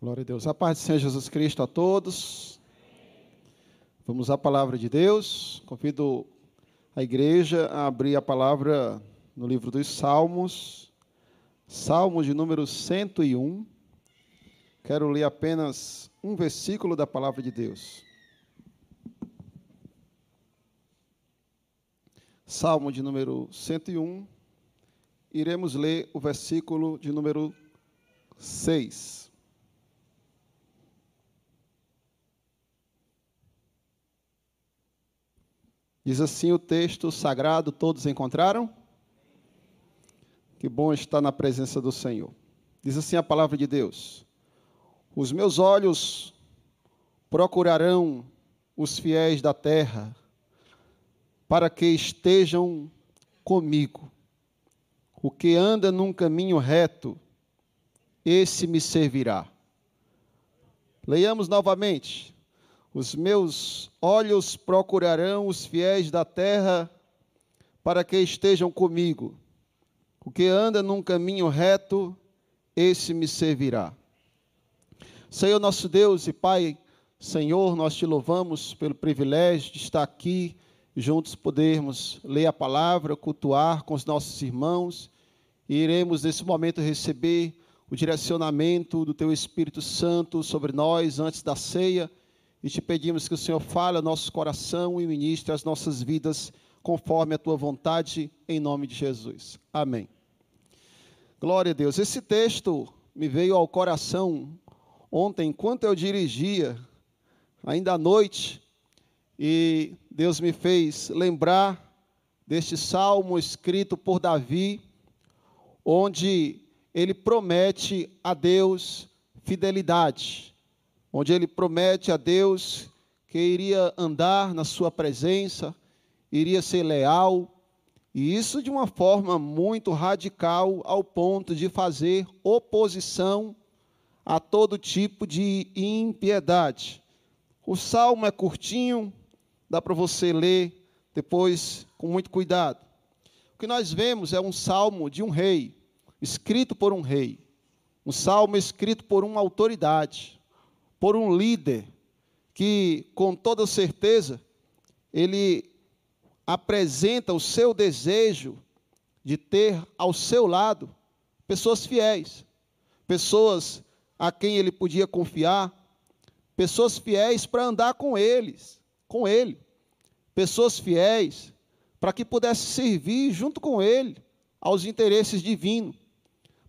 Glória a Deus. A paz do Senhor Jesus Cristo a todos. Vamos à palavra de Deus. Convido a igreja a abrir a palavra no livro dos Salmos, Salmos de número 101. Quero ler apenas um versículo da palavra de Deus. Salmo de número 101. Iremos ler o versículo de número 6. Diz assim o texto sagrado: todos encontraram? Que bom estar na presença do Senhor. Diz assim a palavra de Deus: Os meus olhos procurarão os fiéis da terra, para que estejam comigo. O que anda num caminho reto, esse me servirá. Leiamos novamente. Os meus olhos procurarão os fiéis da terra para que estejam comigo. O que anda num caminho reto, esse me servirá. Senhor nosso Deus e Pai, Senhor, nós te louvamos pelo privilégio de estar aqui juntos podermos ler a palavra, cultuar com os nossos irmãos e iremos nesse momento receber o direcionamento do teu Espírito Santo sobre nós antes da ceia e te pedimos que o Senhor fale ao nosso coração e ministre as nossas vidas conforme a tua vontade, em nome de Jesus. Amém. Glória a Deus. Esse texto me veio ao coração ontem, enquanto eu dirigia, ainda à noite, e Deus me fez lembrar deste salmo escrito por Davi, onde ele promete a Deus fidelidade onde ele promete a Deus que iria andar na sua presença, iria ser leal, e isso de uma forma muito radical, ao ponto de fazer oposição a todo tipo de impiedade. O salmo é curtinho, dá para você ler depois com muito cuidado. O que nós vemos é um salmo de um rei, escrito por um rei, um salmo escrito por uma autoridade por um líder que, com toda certeza, ele apresenta o seu desejo de ter ao seu lado pessoas fiéis, pessoas a quem ele podia confiar, pessoas fiéis para andar com eles, com ele, pessoas fiéis para que pudesse servir junto com ele aos interesses divinos.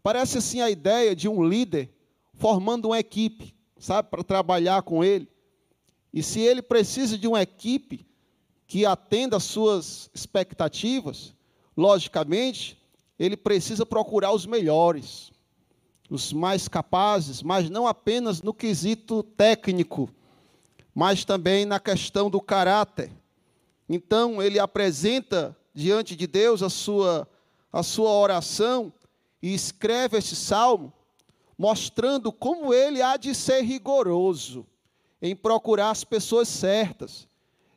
Parece assim a ideia de um líder formando uma equipe sabe, para trabalhar com ele. E se ele precisa de uma equipe que atenda às suas expectativas, logicamente, ele precisa procurar os melhores, os mais capazes, mas não apenas no quesito técnico, mas também na questão do caráter. Então, ele apresenta diante de Deus a sua, a sua oração e escreve esse salmo mostrando como ele há de ser rigoroso em procurar as pessoas certas,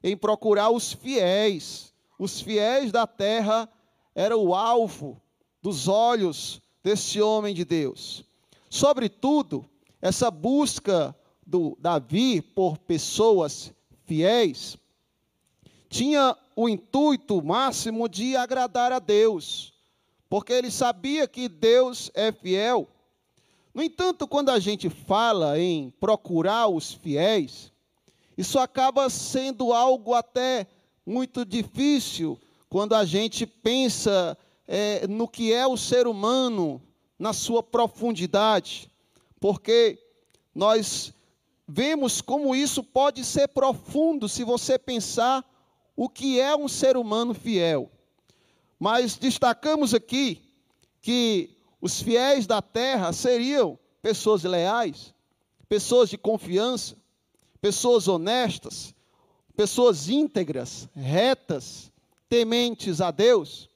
em procurar os fiéis. Os fiéis da terra era o alvo dos olhos desse homem de Deus. Sobretudo, essa busca do Davi por pessoas fiéis tinha o intuito máximo de agradar a Deus, porque ele sabia que Deus é fiel no entanto, quando a gente fala em procurar os fiéis, isso acaba sendo algo até muito difícil quando a gente pensa é, no que é o ser humano na sua profundidade, porque nós vemos como isso pode ser profundo se você pensar o que é um ser humano fiel. Mas destacamos aqui que os fiéis da terra seriam pessoas leais, pessoas de confiança, pessoas honestas, pessoas íntegras, retas, tementes a Deus,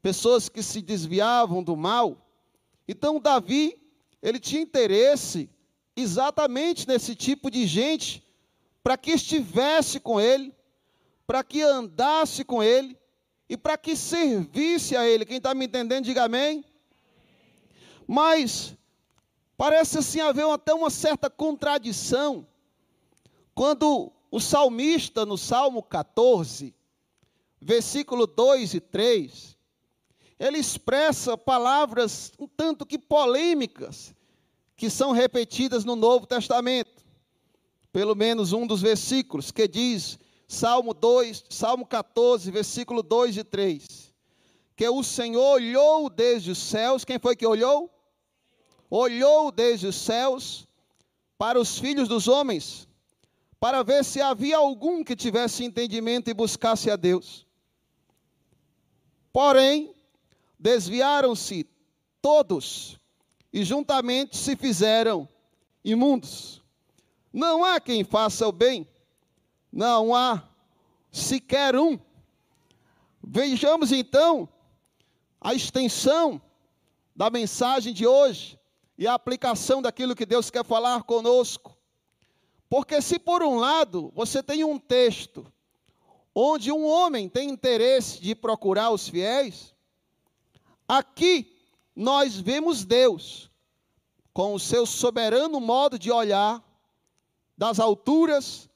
pessoas que se desviavam do mal. Então, Davi, ele tinha interesse exatamente nesse tipo de gente, para que estivesse com ele, para que andasse com ele e para que servisse a ele. Quem está me entendendo, diga amém. Mas, Parece assim haver até uma certa contradição quando o salmista, no Salmo 14, versículo 2 e 3, ele expressa palavras um tanto que polêmicas que são repetidas no Novo Testamento. Pelo menos um dos versículos que diz, Salmo 2, Salmo 14, versículo 2 e 3, que o Senhor olhou desde os céus, quem foi que olhou? Olhou desde os céus para os filhos dos homens, para ver se havia algum que tivesse entendimento e buscasse a Deus. Porém, desviaram-se todos e juntamente se fizeram imundos. Não há quem faça o bem, não há sequer um. Vejamos então a extensão da mensagem de hoje e a aplicação daquilo que Deus quer falar conosco. Porque se por um lado você tem um texto onde um homem tem interesse de procurar os fiéis, aqui nós vemos Deus com o seu soberano modo de olhar das alturas,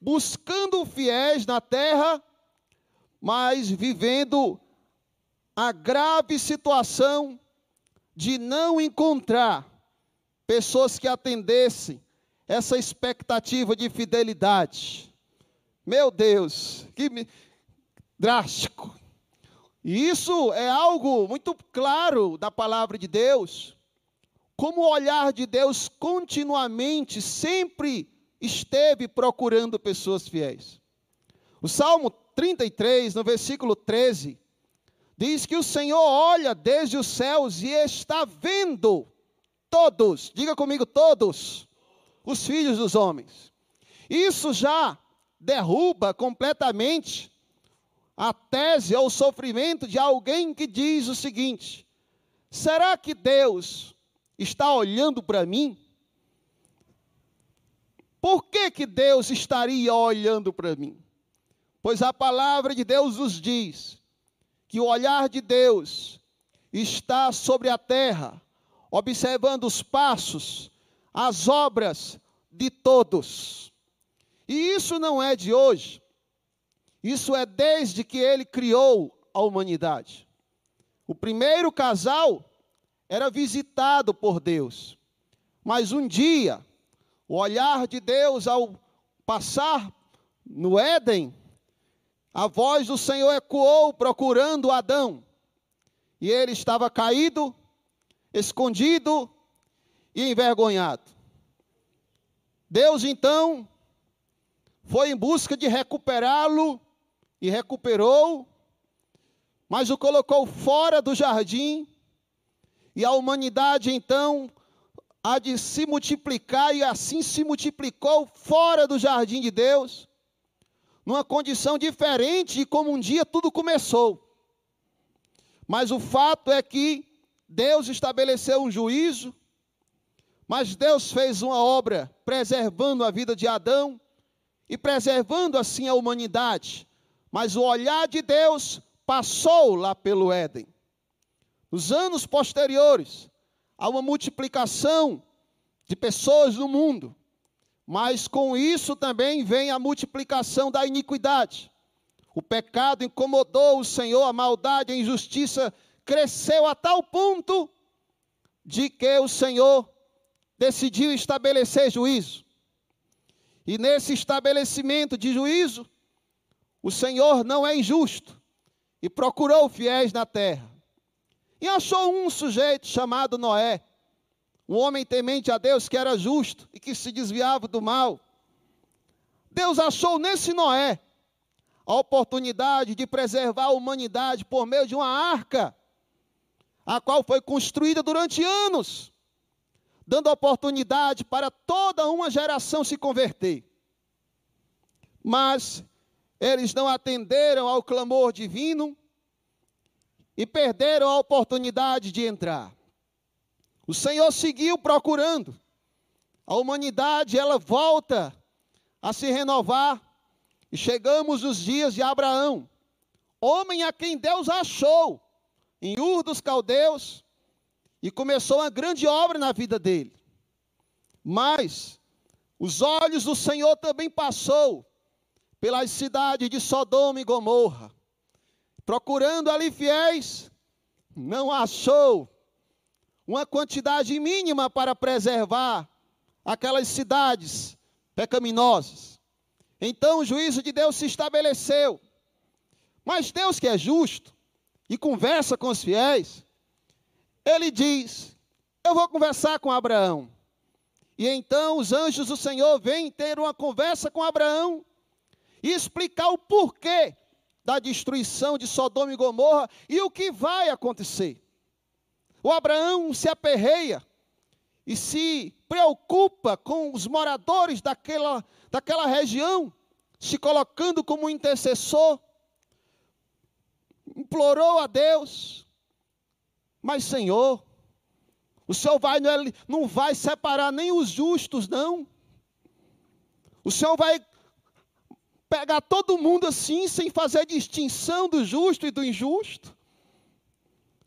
buscando fiéis na terra, mas vivendo a grave situação de não encontrar pessoas que atendessem essa expectativa de fidelidade. Meu Deus, que drástico. E isso é algo muito claro da palavra de Deus. Como o olhar de Deus continuamente, sempre esteve procurando pessoas fiéis. O Salmo 33, no versículo 13, diz que o Senhor olha desde os céus e está vendo todos, diga comigo, todos, os filhos dos homens. Isso já derruba completamente a tese ou o sofrimento de alguém que diz o seguinte: será que Deus está olhando para mim? Por que, que Deus estaria olhando para mim? Pois a palavra de Deus nos diz que o olhar de Deus está sobre a terra, observando os passos, as obras de todos. E isso não é de hoje. Isso é desde que ele criou a humanidade. O primeiro casal era visitado por Deus. Mas um dia, o olhar de Deus ao passar no Éden, a voz do Senhor ecoou procurando Adão. E ele estava caído, escondido e envergonhado. Deus então foi em busca de recuperá-lo e recuperou, mas o colocou fora do jardim, e a humanidade então há de se multiplicar, e assim se multiplicou fora do jardim de Deus, numa condição diferente de como um dia tudo começou. Mas o fato é que Deus estabeleceu um juízo, mas Deus fez uma obra preservando a vida de Adão e preservando assim a humanidade. Mas o olhar de Deus passou lá pelo Éden. Nos anos posteriores, há uma multiplicação de pessoas no mundo, mas com isso também vem a multiplicação da iniquidade. O pecado incomodou o Senhor, a maldade, a injustiça cresceu a tal ponto de que o Senhor decidiu estabelecer juízo. E nesse estabelecimento de juízo, o Senhor não é injusto e procurou fiéis na terra. E achou um sujeito chamado Noé, um homem temente a Deus que era justo e que se desviava do mal. Deus achou nesse Noé a oportunidade de preservar a humanidade por meio de uma arca, a qual foi construída durante anos dando oportunidade para toda uma geração se converter. Mas eles não atenderam ao clamor divino e perderam a oportunidade de entrar. O Senhor seguiu procurando. A humanidade, ela volta a se renovar. E chegamos nos dias de Abraão, homem a quem Deus achou em Ur dos Caldeus, e começou uma grande obra na vida dele. Mas os olhos do Senhor também passou pelas cidades de Sodoma e Gomorra, procurando ali fiéis, não achou uma quantidade mínima para preservar aquelas cidades pecaminosas. Então o juízo de Deus se estabeleceu. Mas Deus que é justo e conversa com os fiéis, ele diz: Eu vou conversar com Abraão. E então os anjos do Senhor vêm ter uma conversa com Abraão e explicar o porquê da destruição de Sodoma e Gomorra e o que vai acontecer. O Abraão se aperreia e se preocupa com os moradores daquela, daquela região, se colocando como intercessor, implorou a Deus, mas Senhor, o Senhor vai, não vai separar nem os justos, não. O Senhor vai pegar todo mundo assim, sem fazer distinção do justo e do injusto.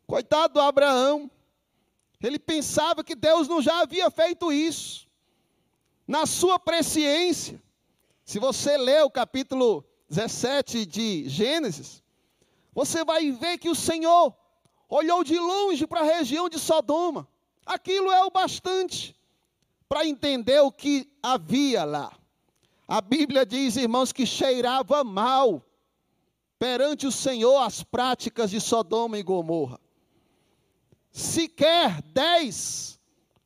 Coitado do Abraão. Ele pensava que Deus não já havia feito isso. Na sua presciência, se você ler o capítulo 17 de Gênesis, você vai ver que o Senhor olhou de longe para a região de Sodoma. Aquilo é o bastante para entender o que havia lá. A Bíblia diz, irmãos, que cheirava mal perante o Senhor as práticas de Sodoma e Gomorra. Sequer dez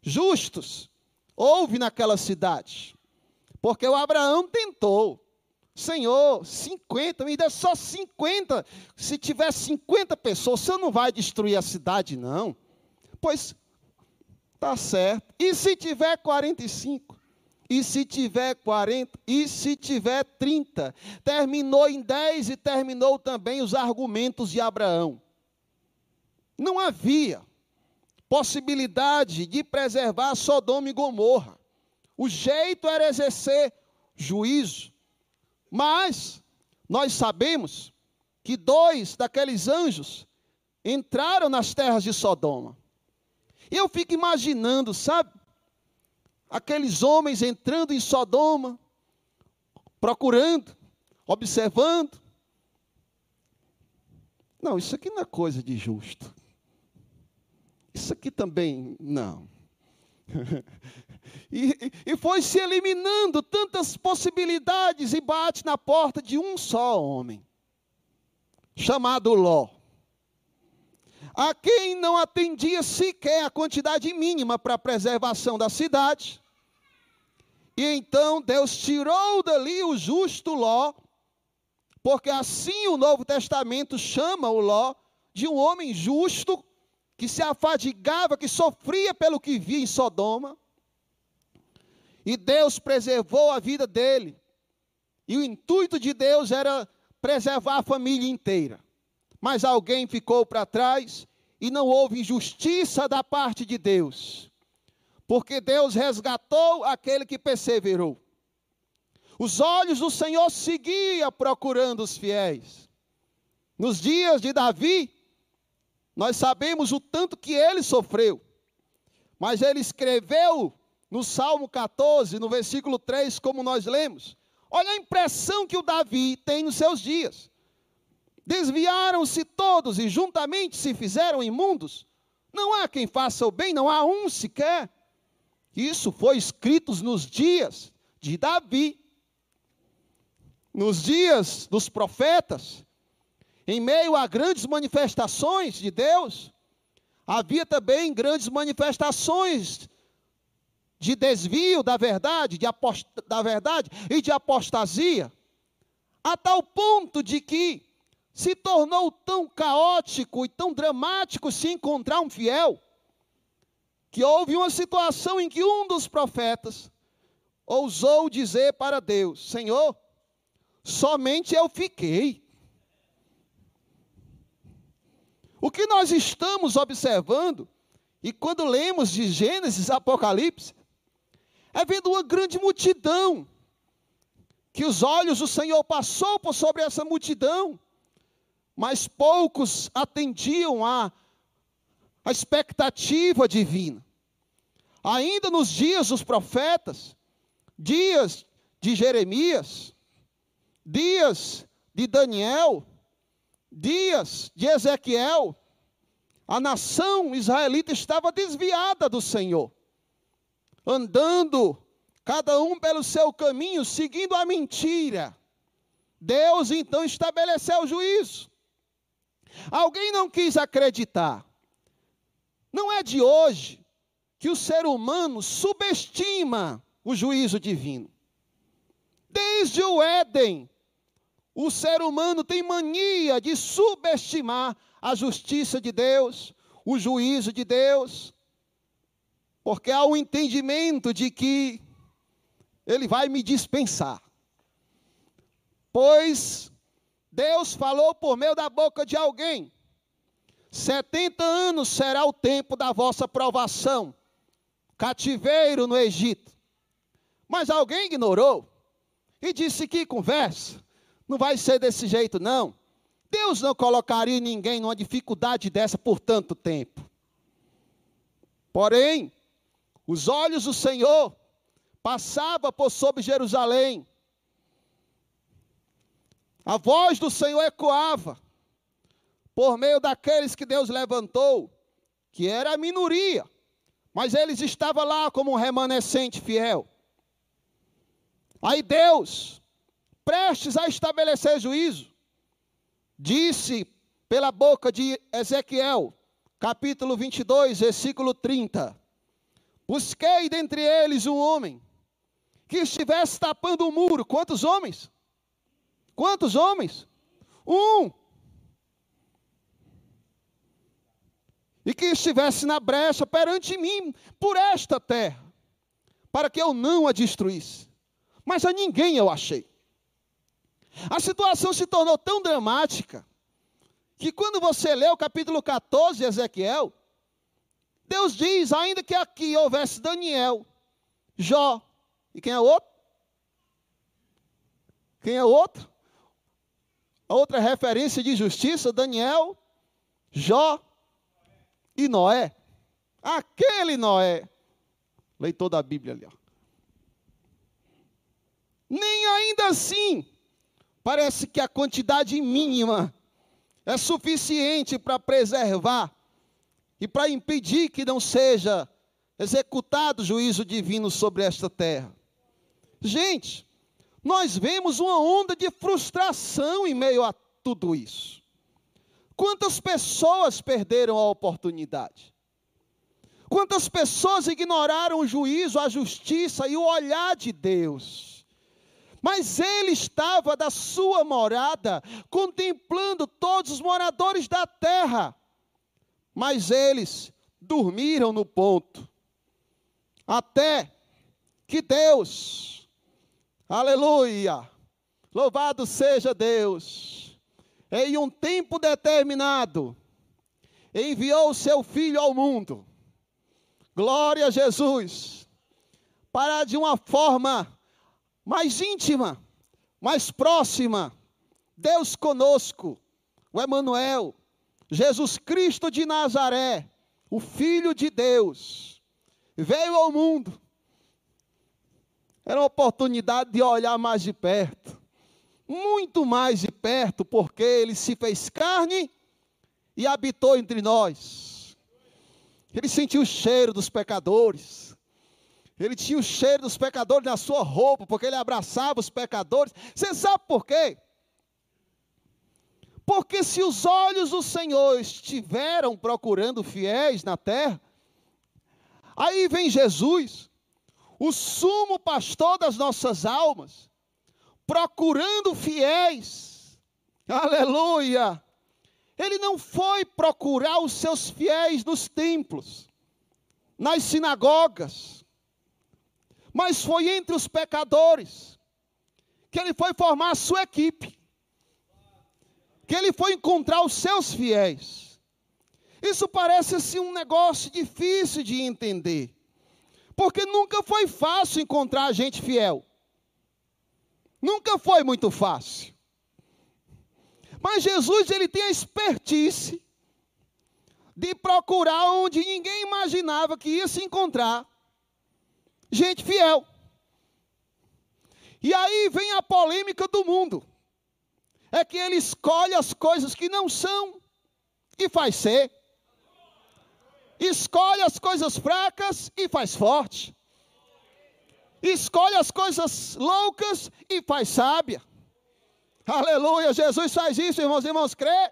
justos houve naquela cidade, porque o Abraão tentou. Senhor, 50, me dê só 50. Se tiver 50 pessoas, você não vai destruir a cidade, não. Pois, tá certo. E se tiver 45? E se tiver 40? E se tiver 30? Terminou em 10 e terminou também os argumentos de Abraão. Não havia possibilidade de preservar Sodoma e Gomorra. O jeito era exercer juízo. Mas nós sabemos que dois daqueles anjos entraram nas terras de Sodoma. E eu fico imaginando, sabe? aqueles homens entrando em Sodoma, procurando, observando. Não, isso aqui não é coisa de justo. Isso aqui também não. e, e foi se eliminando tantas possibilidades e bate na porta de um só homem, chamado Ló a quem não atendia sequer a quantidade mínima para a preservação da cidade, e então Deus tirou dali o justo Ló, porque assim o Novo Testamento chama o Ló de um homem justo, que se afadigava, que sofria pelo que via em Sodoma. E Deus preservou a vida dele. E o intuito de Deus era preservar a família inteira. Mas alguém ficou para trás e não houve injustiça da parte de Deus porque Deus resgatou aquele que perseverou. Os olhos do Senhor seguiam procurando os fiéis. Nos dias de Davi, nós sabemos o tanto que ele sofreu. Mas ele escreveu no Salmo 14, no versículo 3, como nós lemos. Olha a impressão que o Davi tem nos seus dias. Desviaram-se todos e juntamente se fizeram imundos. Não há quem faça o bem, não há um sequer. Isso foi escrito nos dias de Davi, nos dias dos profetas, em meio a grandes manifestações de Deus, havia também grandes manifestações de desvio da verdade, de apost... da verdade e de apostasia, a tal ponto de que se tornou tão caótico e tão dramático se encontrar um fiel que houve uma situação em que um dos profetas ousou dizer para Deus: Senhor, somente eu fiquei. O que nós estamos observando, e quando lemos de Gênesis, Apocalipse, é vendo uma grande multidão, que os olhos do Senhor passou por sobre essa multidão, mas poucos atendiam a expectativa divina. ainda nos dias dos profetas, dias de Jeremias, dias de Daniel, dias de Ezequiel, a nação israelita estava desviada do Senhor, andando cada um pelo seu caminho, seguindo a mentira. Deus então estabeleceu o juízo. Alguém não quis acreditar. Não é de hoje que o ser humano subestima o juízo divino. Desde o Éden, o ser humano tem mania de subestimar a justiça de Deus, o juízo de Deus, porque há um entendimento de que Ele vai me dispensar. Pois Deus falou por meio da boca de alguém: 70 anos será o tempo da vossa provação, cativeiro no Egito. Mas alguém ignorou e disse: que conversa, não vai ser desse jeito, não. Deus não colocaria ninguém numa dificuldade dessa por tanto tempo. Porém, os olhos do Senhor passavam por sobre Jerusalém a voz do Senhor ecoava por meio daqueles que Deus levantou, que era a minoria, mas eles estavam lá como um remanescente fiel. Aí Deus, prestes a estabelecer juízo, disse pela boca de Ezequiel, capítulo 22, versículo 30: Busquei dentre eles um homem que estivesse tapando o muro. Quantos homens? Quantos homens? Um. E que estivesse na brecha perante mim, por esta terra, para que eu não a destruísse. Mas a ninguém eu achei. A situação se tornou tão dramática, que quando você lê o capítulo 14 de Ezequiel, Deus diz, ainda que aqui houvesse Daniel, Jó, e quem é o outro? Quem é o outro? outra referência de justiça, Daniel, Jó e Noé. Aquele Noé, leitor da Bíblia ali, ó. Nem ainda assim, parece que a quantidade mínima é suficiente para preservar e para impedir que não seja executado juízo divino sobre esta terra. Gente, nós vemos uma onda de frustração em meio a tudo isso. Quantas pessoas perderam a oportunidade? Quantas pessoas ignoraram o juízo, a justiça e o olhar de Deus? Mas ele estava da sua morada, contemplando todos os moradores da terra. Mas eles dormiram no ponto, até que Deus Aleluia! Louvado seja Deus. Em um tempo determinado, enviou o seu filho ao mundo. Glória a Jesus. Para de uma forma mais íntima, mais próxima, Deus conosco, o Emanuel, Jesus Cristo de Nazaré, o filho de Deus, veio ao mundo era uma oportunidade de olhar mais de perto, muito mais de perto, porque ele se fez carne e habitou entre nós. Ele sentiu o cheiro dos pecadores. Ele tinha o cheiro dos pecadores na sua roupa, porque ele abraçava os pecadores. Você sabe por quê? Porque se os olhos do Senhor estiveram procurando fiéis na terra, aí vem Jesus, o sumo pastor das nossas almas, procurando fiéis. Aleluia! Ele não foi procurar os seus fiéis nos templos, nas sinagogas, mas foi entre os pecadores que ele foi formar a sua equipe, que ele foi encontrar os seus fiéis. Isso parece assim um negócio difícil de entender. Porque nunca foi fácil encontrar gente fiel. Nunca foi muito fácil. Mas Jesus, ele tem a expertise de procurar onde ninguém imaginava que ia se encontrar. Gente fiel. E aí vem a polêmica do mundo. É que ele escolhe as coisas que não são e faz ser. Escolhe as coisas fracas e faz forte. Escolhe as coisas loucas e faz sábia. Aleluia, Jesus faz isso, irmãos e irmãos, crê?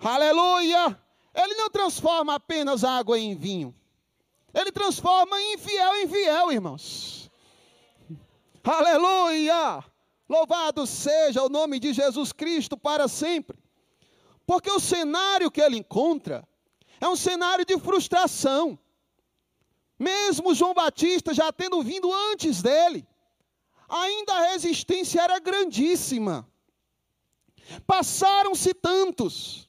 Aleluia! Ele não transforma apenas água em vinho. Ele transforma infiel em fiel, irmãos. Aleluia! Louvado seja o nome de Jesus Cristo para sempre. Porque o cenário que ele encontra é um cenário de frustração. Mesmo João Batista já tendo vindo antes dele, ainda a resistência era grandíssima. Passaram-se tantos,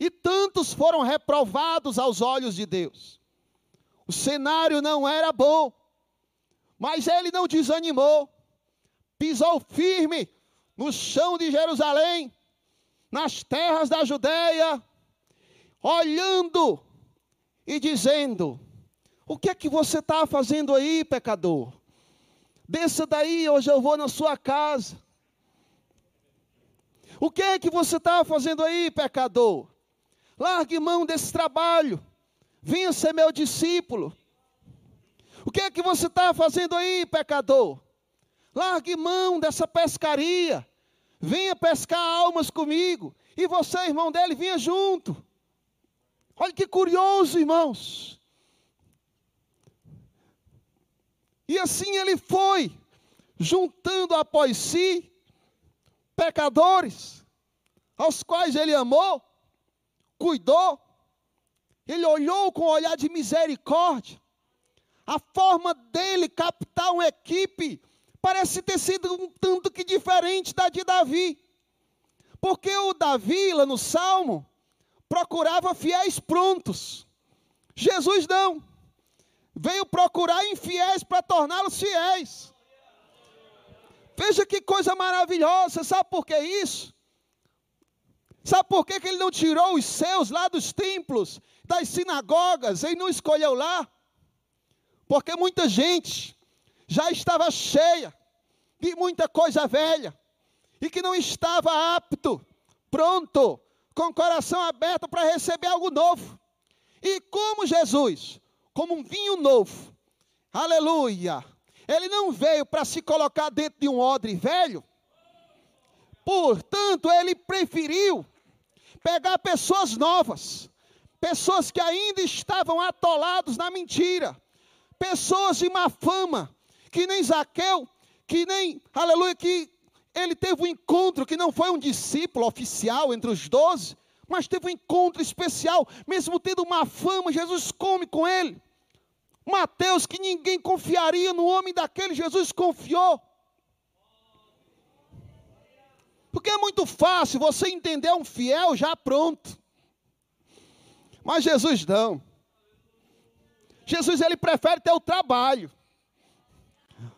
e tantos foram reprovados aos olhos de Deus. O cenário não era bom, mas ele não desanimou, pisou firme no chão de Jerusalém, nas terras da Judéia, olhando e dizendo: O que é que você está fazendo aí, pecador? Desça daí, hoje eu vou na sua casa. O que é que você está fazendo aí, pecador? Largue mão desse trabalho. Venha ser meu discípulo. O que é que você está fazendo aí, pecador? Largue mão dessa pescaria. Venha pescar almas comigo. E você, irmão dele, vinha junto. Olha que curioso, irmãos. E assim ele foi, juntando após si pecadores, aos quais ele amou, cuidou, ele olhou com um olhar de misericórdia. A forma dele captar uma equipe parece ter sido um tanto que diferente da de Davi. Porque o Davi, lá no Salmo, procurava fiéis prontos. Jesus não. Veio procurar infiéis para torná-los fiéis. Veja que coisa maravilhosa. Sabe por que isso? Sabe por que, que ele não tirou os seus lá dos templos, das sinagogas, e não escolheu lá? Porque muita gente já estava cheia de muita coisa velha e que não estava apto, pronto com o coração aberto para receber algo novo. E como Jesus, como um vinho novo, aleluia, ele não veio para se colocar dentro de um odre velho, portanto, ele preferiu pegar pessoas novas, pessoas que ainda estavam atolados na mentira, pessoas de má fama, que nem Zaqueu, que nem, aleluia, que ele teve um encontro que não foi um discípulo oficial entre os doze, mas teve um encontro especial, mesmo tendo uma fama, Jesus come com ele. Mateus, que ninguém confiaria no homem daquele, Jesus confiou. Porque é muito fácil você entender um fiel já pronto. Mas Jesus não. Jesus ele prefere ter o trabalho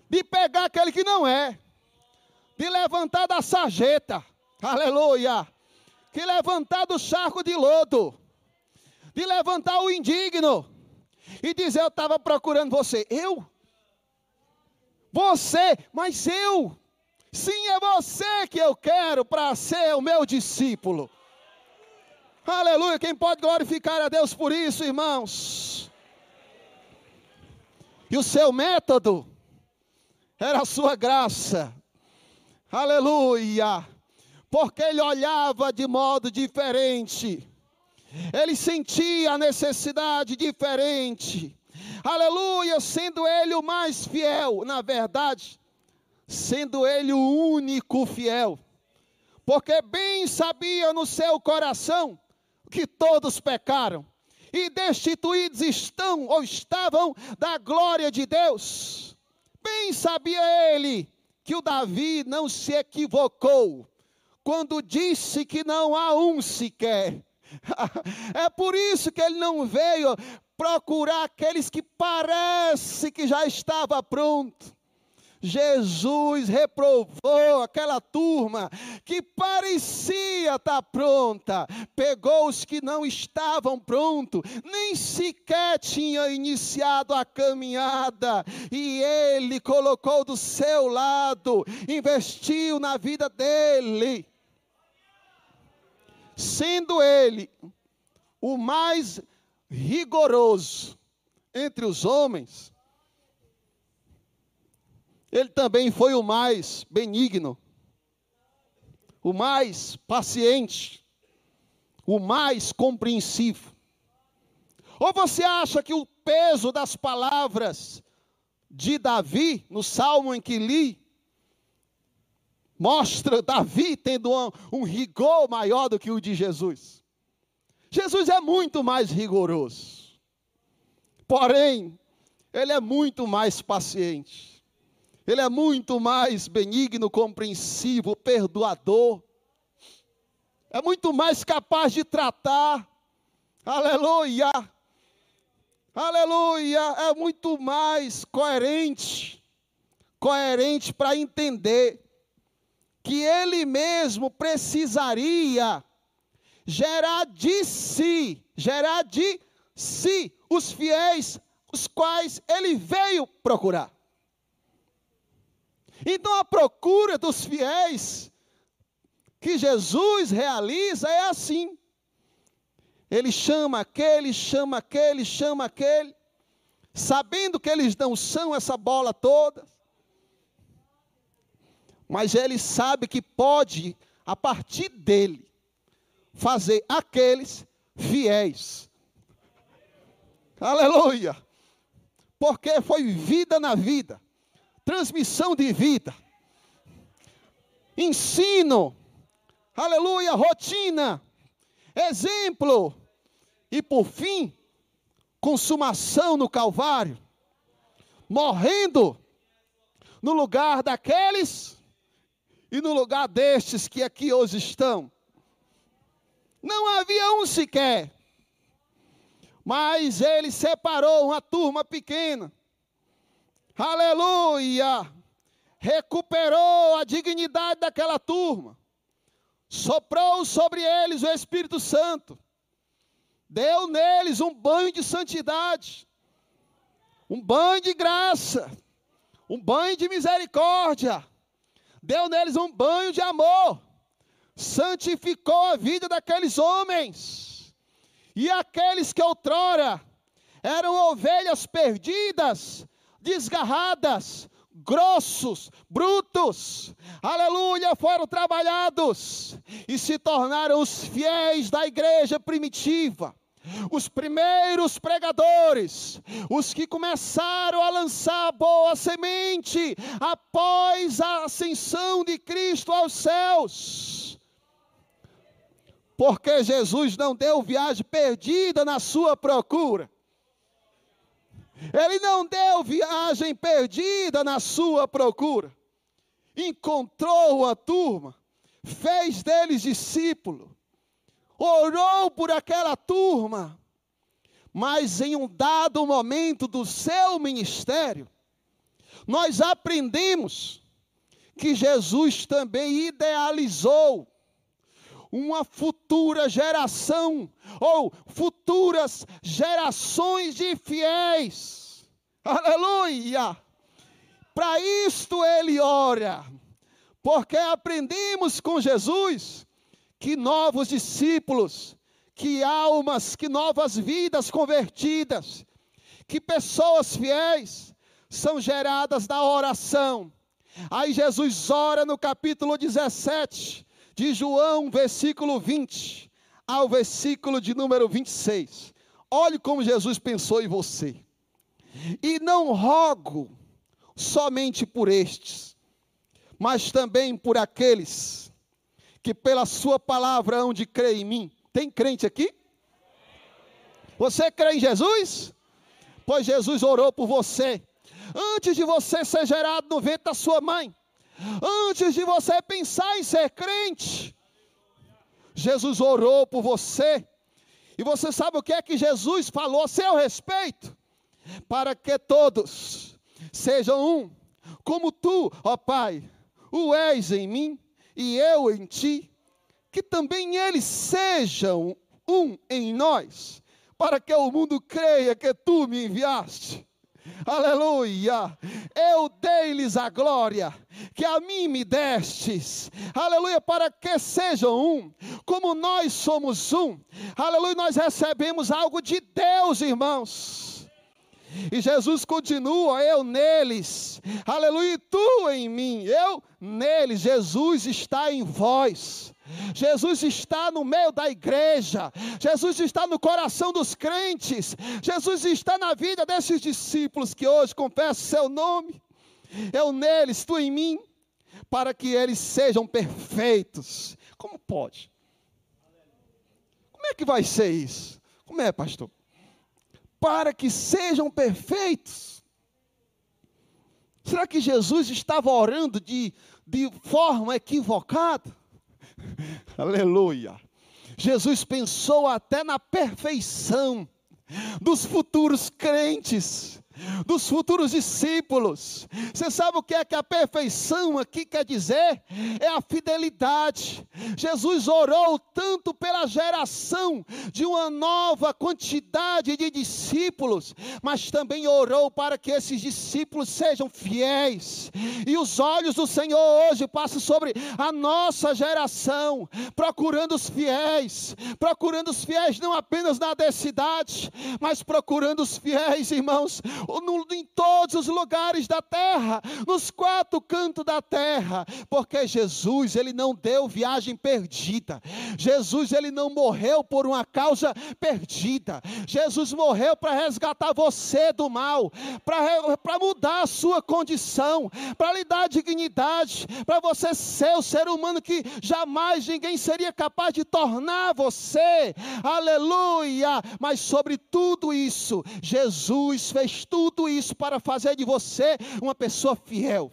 de pegar aquele que não é de levantar da sarjeta, aleluia, que levantar do charco de lodo, de levantar o indigno e dizer: Eu estava procurando você. Eu? Você, mas eu. Sim, é você que eu quero para ser o meu discípulo. Aleluia. Quem pode glorificar a Deus por isso, irmãos? E o seu método era a sua graça. Aleluia! Porque ele olhava de modo diferente. Ele sentia a necessidade diferente. Aleluia, sendo ele o mais fiel, na verdade, sendo ele o único fiel. Porque bem sabia no seu coração que todos pecaram e destituídos estão ou estavam da glória de Deus. Bem sabia ele que o Davi não se equivocou quando disse que não há um sequer. É por isso que ele não veio procurar aqueles que parece que já estava pronto. Jesus reprovou aquela turma que parecia estar pronta, pegou os que não estavam prontos, nem sequer tinha iniciado a caminhada, e ele colocou do seu lado, investiu na vida dele, sendo ele o mais rigoroso entre os homens ele também foi o mais benigno, o mais paciente, o mais compreensivo. Ou você acha que o peso das palavras de Davi, no salmo em que li, mostra Davi tendo um, um rigor maior do que o de Jesus? Jesus é muito mais rigoroso, porém, ele é muito mais paciente. Ele é muito mais benigno, compreensivo, perdoador. É muito mais capaz de tratar. Aleluia. Aleluia. É muito mais coerente. Coerente para entender que ele mesmo precisaria gerar de si, gerar de si os fiéis, os quais ele veio procurar. Então a procura dos fiéis que Jesus realiza é assim. Ele chama aquele, chama aquele, chama aquele, sabendo que eles não são essa bola toda. Mas ele sabe que pode, a partir dele, fazer aqueles fiéis. Aleluia! Porque foi vida na vida transmissão de vida, ensino, aleluia, rotina, exemplo, e por fim, consumação no Calvário, morrendo no lugar daqueles e no lugar destes que aqui hoje estão. Não havia um sequer, mas ele separou uma turma pequena aleluia, recuperou a dignidade daquela turma, soprou sobre eles o Espírito Santo, deu neles um banho de santidade, um banho de graça, um banho de misericórdia, deu neles um banho de amor, santificou a vida daqueles homens, e aqueles que outrora eram ovelhas perdidas, desgarradas, grossos, brutos, aleluia, foram trabalhados e se tornaram os fiéis da igreja primitiva. Os primeiros pregadores, os que começaram a lançar boa semente após a ascensão de Cristo aos céus. Porque Jesus não deu viagem perdida na sua procura. Ele não deu viagem perdida na sua procura. Encontrou a turma, fez deles discípulo, orou por aquela turma, mas em um dado momento do seu ministério, nós aprendemos que Jesus também idealizou uma futura geração, ou futuras gerações de fiéis. Aleluia! Para isto ele ora, porque aprendemos com Jesus que novos discípulos, que almas, que novas vidas convertidas, que pessoas fiéis são geradas da oração. Aí Jesus ora no capítulo 17, de João, versículo 20 ao versículo de número 26. Olhe como Jesus pensou em você. E não rogo somente por estes, mas também por aqueles que pela sua palavra hão de crer em mim. Tem crente aqui? Você crê em Jesus? Pois Jesus orou por você. Antes de você ser gerado no ventre da sua mãe, Antes de você pensar em ser crente, Jesus orou por você. E você sabe o que é que Jesus falou a seu respeito? Para que todos sejam um, como tu, ó Pai, o és em mim e eu em ti, que também eles sejam um em nós, para que o mundo creia que tu me enviaste. Aleluia. Eu dei-lhes a glória que a mim me destes. Aleluia, para que sejam um, como nós somos um. Aleluia, nós recebemos algo de Deus, irmãos. E Jesus continua, eu neles, aleluia, tu em mim, eu neles, Jesus está em vós. Jesus está no meio da igreja, Jesus está no coração dos crentes, Jesus está na vida desses discípulos que hoje confessam seu nome. Eu neles, tu em mim, para que eles sejam perfeitos. Como pode? Como é que vai ser isso? Como é, pastor? para que sejam perfeitos. Será que Jesus estava orando de, de forma equivocada? Aleluia. Jesus pensou até na perfeição dos futuros crentes dos futuros discípulos. Você sabe o que é que a perfeição aqui quer dizer? É a fidelidade. Jesus orou tanto pela geração de uma nova quantidade de discípulos, mas também orou para que esses discípulos sejam fiéis. E os olhos do Senhor hoje passam sobre a nossa geração, procurando os fiéis, procurando os fiéis não apenas na cidade, mas procurando os fiéis, irmãos, no, em todos os lugares da terra, nos quatro cantos da terra, porque Jesus, ele não deu viagem perdida. Jesus, ele não morreu por uma causa perdida. Jesus morreu para resgatar você do mal, para mudar a sua condição, para lhe dar dignidade, para você ser o ser humano que jamais ninguém seria capaz de tornar você. Aleluia! Mas sobre tudo isso, Jesus fez tudo tudo isso para fazer de você uma pessoa fiel.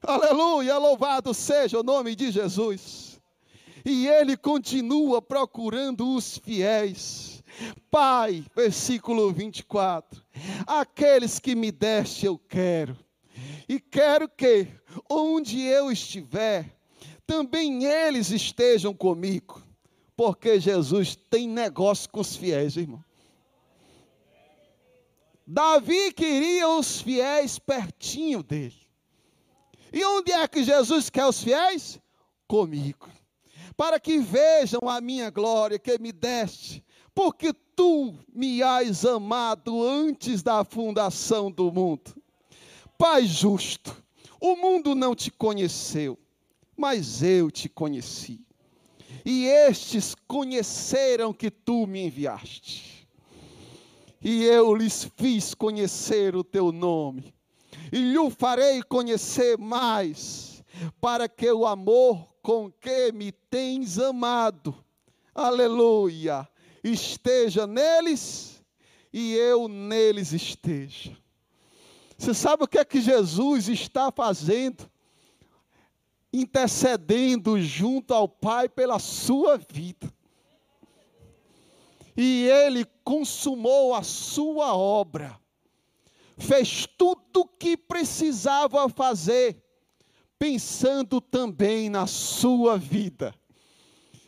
Aleluia, louvado seja o nome de Jesus. E ele continua procurando os fiéis. Pai, versículo 24: Aqueles que me deste eu quero, e quero que, onde eu estiver, também eles estejam comigo, porque Jesus tem negócio com os fiéis, irmão. Davi queria os fiéis pertinho dele. E onde é que Jesus quer os fiéis? Comigo. Para que vejam a minha glória que me deste, porque tu me has amado antes da fundação do mundo. Pai justo, o mundo não te conheceu, mas eu te conheci. E estes conheceram que tu me enviaste e eu lhes fiz conhecer o teu nome, e lhe farei conhecer mais, para que o amor com que me tens amado, aleluia, esteja neles e eu neles esteja. Você sabe o que é que Jesus está fazendo? Intercedendo junto ao Pai pela sua vida e ele consumou a sua obra, fez tudo o que precisava fazer, pensando também na sua vida.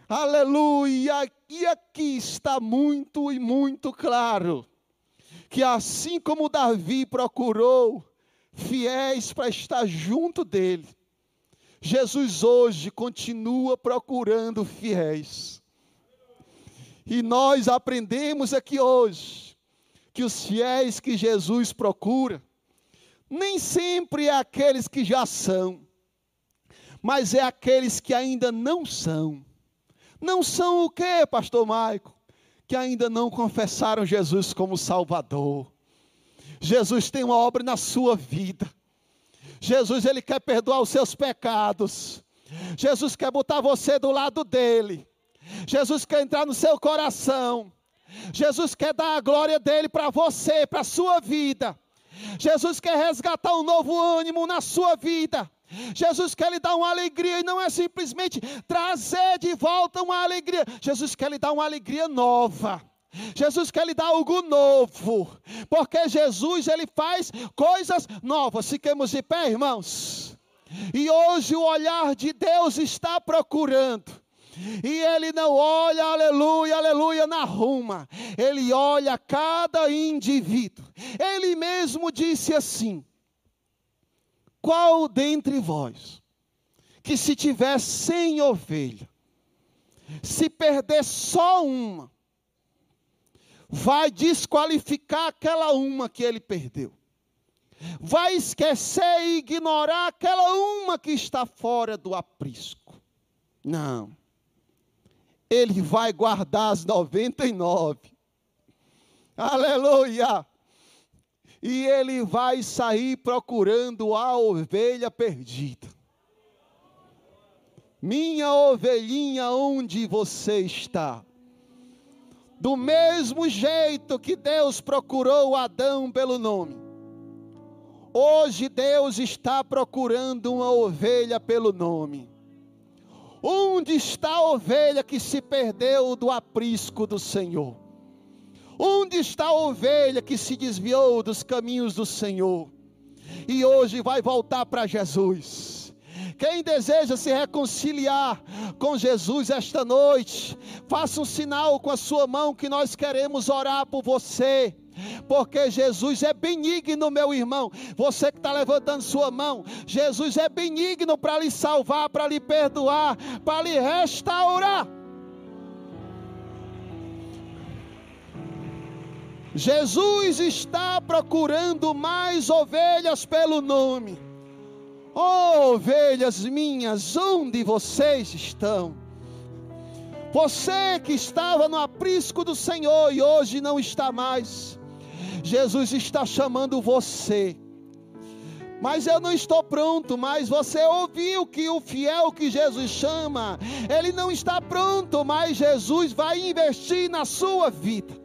Aleluia! E aqui está muito e muito claro que assim como Davi procurou fiéis para estar junto dele, Jesus hoje continua procurando fiéis. E nós aprendemos aqui hoje que os fiéis que Jesus procura, nem sempre é aqueles que já são, mas é aqueles que ainda não são. Não são o que, pastor Maico? Que ainda não confessaram Jesus como Salvador. Jesus tem uma obra na sua vida. Jesus, ele quer perdoar os seus pecados. Jesus quer botar você do lado dele. Jesus quer entrar no seu coração. Jesus quer dar a glória dele para você, para a sua vida. Jesus quer resgatar um novo ânimo na sua vida. Jesus quer lhe dar uma alegria e não é simplesmente trazer de volta uma alegria. Jesus quer lhe dar uma alegria nova. Jesus quer lhe dar algo novo, porque Jesus ele faz coisas novas. Fiquemos de pé, irmãos. E hoje o olhar de Deus está procurando. E ele não olha, aleluia, aleluia, na ruma. Ele olha cada indivíduo. Ele mesmo disse assim: Qual dentre vós que se tiver cem ovelhas, se perder só uma, vai desqualificar aquela uma que ele perdeu. Vai esquecer e ignorar aquela uma que está fora do aprisco. Não. Ele vai guardar as 99. Aleluia! E ele vai sair procurando a ovelha perdida. Minha ovelhinha, onde você está? Do mesmo jeito que Deus procurou Adão pelo nome, hoje Deus está procurando uma ovelha pelo nome. Onde está a ovelha que se perdeu do aprisco do Senhor? Onde está a ovelha que se desviou dos caminhos do Senhor? E hoje vai voltar para Jesus quem deseja se reconciliar com Jesus esta noite, faça um sinal com a sua mão que nós queremos orar por você. Porque Jesus é benigno, meu irmão. Você que está levantando sua mão, Jesus é benigno para lhe salvar, para lhe perdoar, para lhe restaurar. Jesus está procurando mais ovelhas pelo nome. Oh, ovelhas minhas, onde vocês estão? Você que estava no aprisco do Senhor e hoje não está mais, Jesus está chamando você. Mas eu não estou pronto, mas você ouviu que o fiel que Jesus chama, ele não está pronto, mas Jesus vai investir na sua vida.